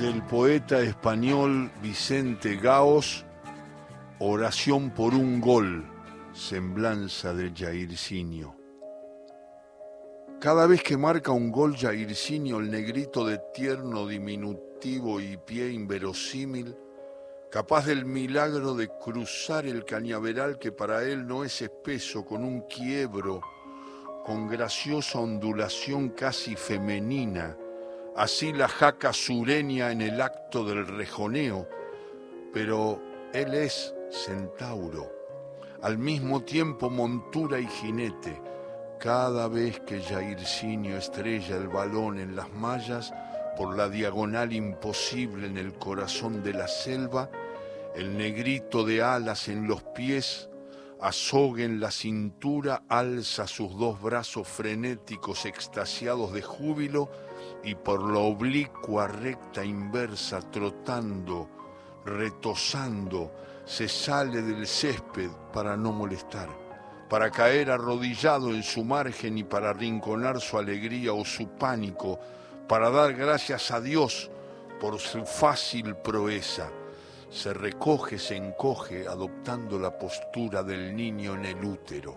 del poeta español Vicente Gaos, Oración por un gol, semblanza de Jairzinho. Cada vez que marca un gol Jairzinho, el negrito de tierno diminutivo y pie inverosímil, capaz del milagro de cruzar el cañaveral que para él no es espeso, con un quiebro, con graciosa ondulación casi femenina, así la jaca sureña en el acto del rejoneo, pero él es centauro, al mismo tiempo montura y jinete. Cada vez que Jairzinho estrella el balón en las mallas, por la diagonal imposible en el corazón de la selva, el negrito de alas en los pies, azogue en la cintura, alza sus dos brazos frenéticos extasiados de júbilo y por la oblicua recta inversa, trotando, retosando, se sale del césped para no molestar, para caer arrodillado en su margen y para arrinconar su alegría o su pánico, para dar gracias a Dios por su fácil proeza. Se recoge, se encoge, adoptando la postura del niño en el útero.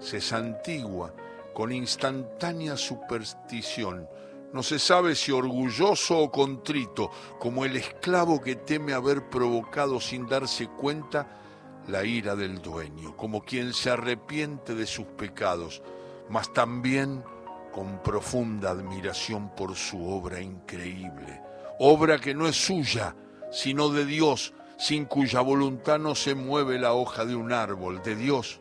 Se santigua con instantánea superstición, no se sabe si orgulloso o contrito, como el esclavo que teme haber provocado sin darse cuenta la ira del dueño, como quien se arrepiente de sus pecados, mas también con profunda admiración por su obra increíble, obra que no es suya, sino de Dios, sin cuya voluntad no se mueve la hoja de un árbol, de Dios,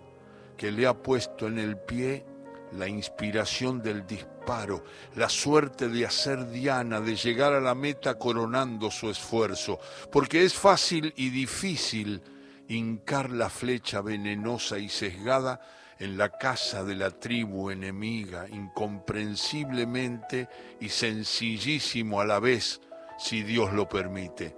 que le ha puesto en el pie la inspiración del disparo, la suerte de hacer diana, de llegar a la meta coronando su esfuerzo, porque es fácil y difícil hincar la flecha venenosa y sesgada en la casa de la tribu enemiga, incomprensiblemente y sencillísimo a la vez, si Dios lo permite.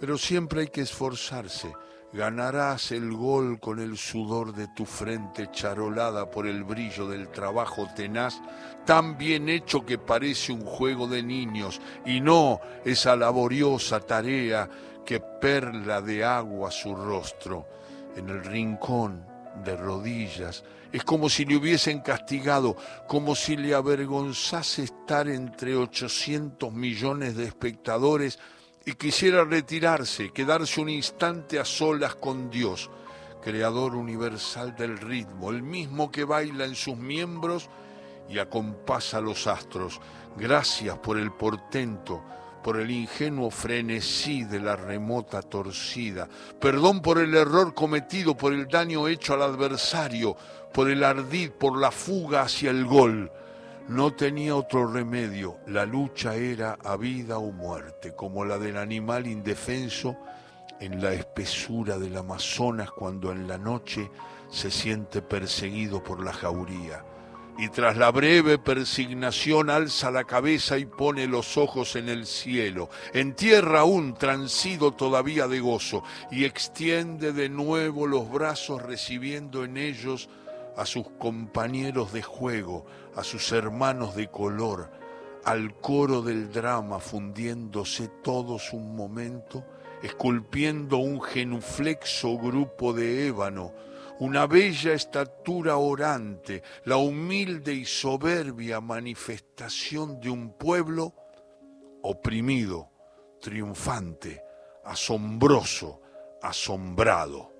Pero siempre hay que esforzarse, Ganarás el gol con el sudor de tu frente charolada por el brillo del trabajo tenaz, tan bien hecho que parece un juego de niños y no esa laboriosa tarea que perla de agua su rostro. En el rincón, de rodillas, es como si le hubiesen castigado, como si le avergonzase estar entre 800 millones de espectadores y quisiera retirarse, quedarse un instante a solas con Dios, creador universal del ritmo, el mismo que baila en sus miembros y acompasa los astros. Gracias por el portento, por el ingenuo frenesí de la remota torcida. Perdón por el error cometido, por el daño hecho al adversario, por el ardid, por la fuga hacia el gol. No tenía otro remedio, la lucha era a vida o muerte, como la del animal indefenso en la espesura del Amazonas cuando en la noche se siente perseguido por la jauría. Y tras la breve persignación alza la cabeza y pone los ojos en el cielo, en tierra aún transido todavía de gozo, y extiende de nuevo los brazos recibiendo en ellos a sus compañeros de juego, a sus hermanos de color, al coro del drama fundiéndose todos un momento, esculpiendo un genuflexo grupo de ébano, una bella estatura orante, la humilde y soberbia manifestación de un pueblo oprimido, triunfante, asombroso, asombrado.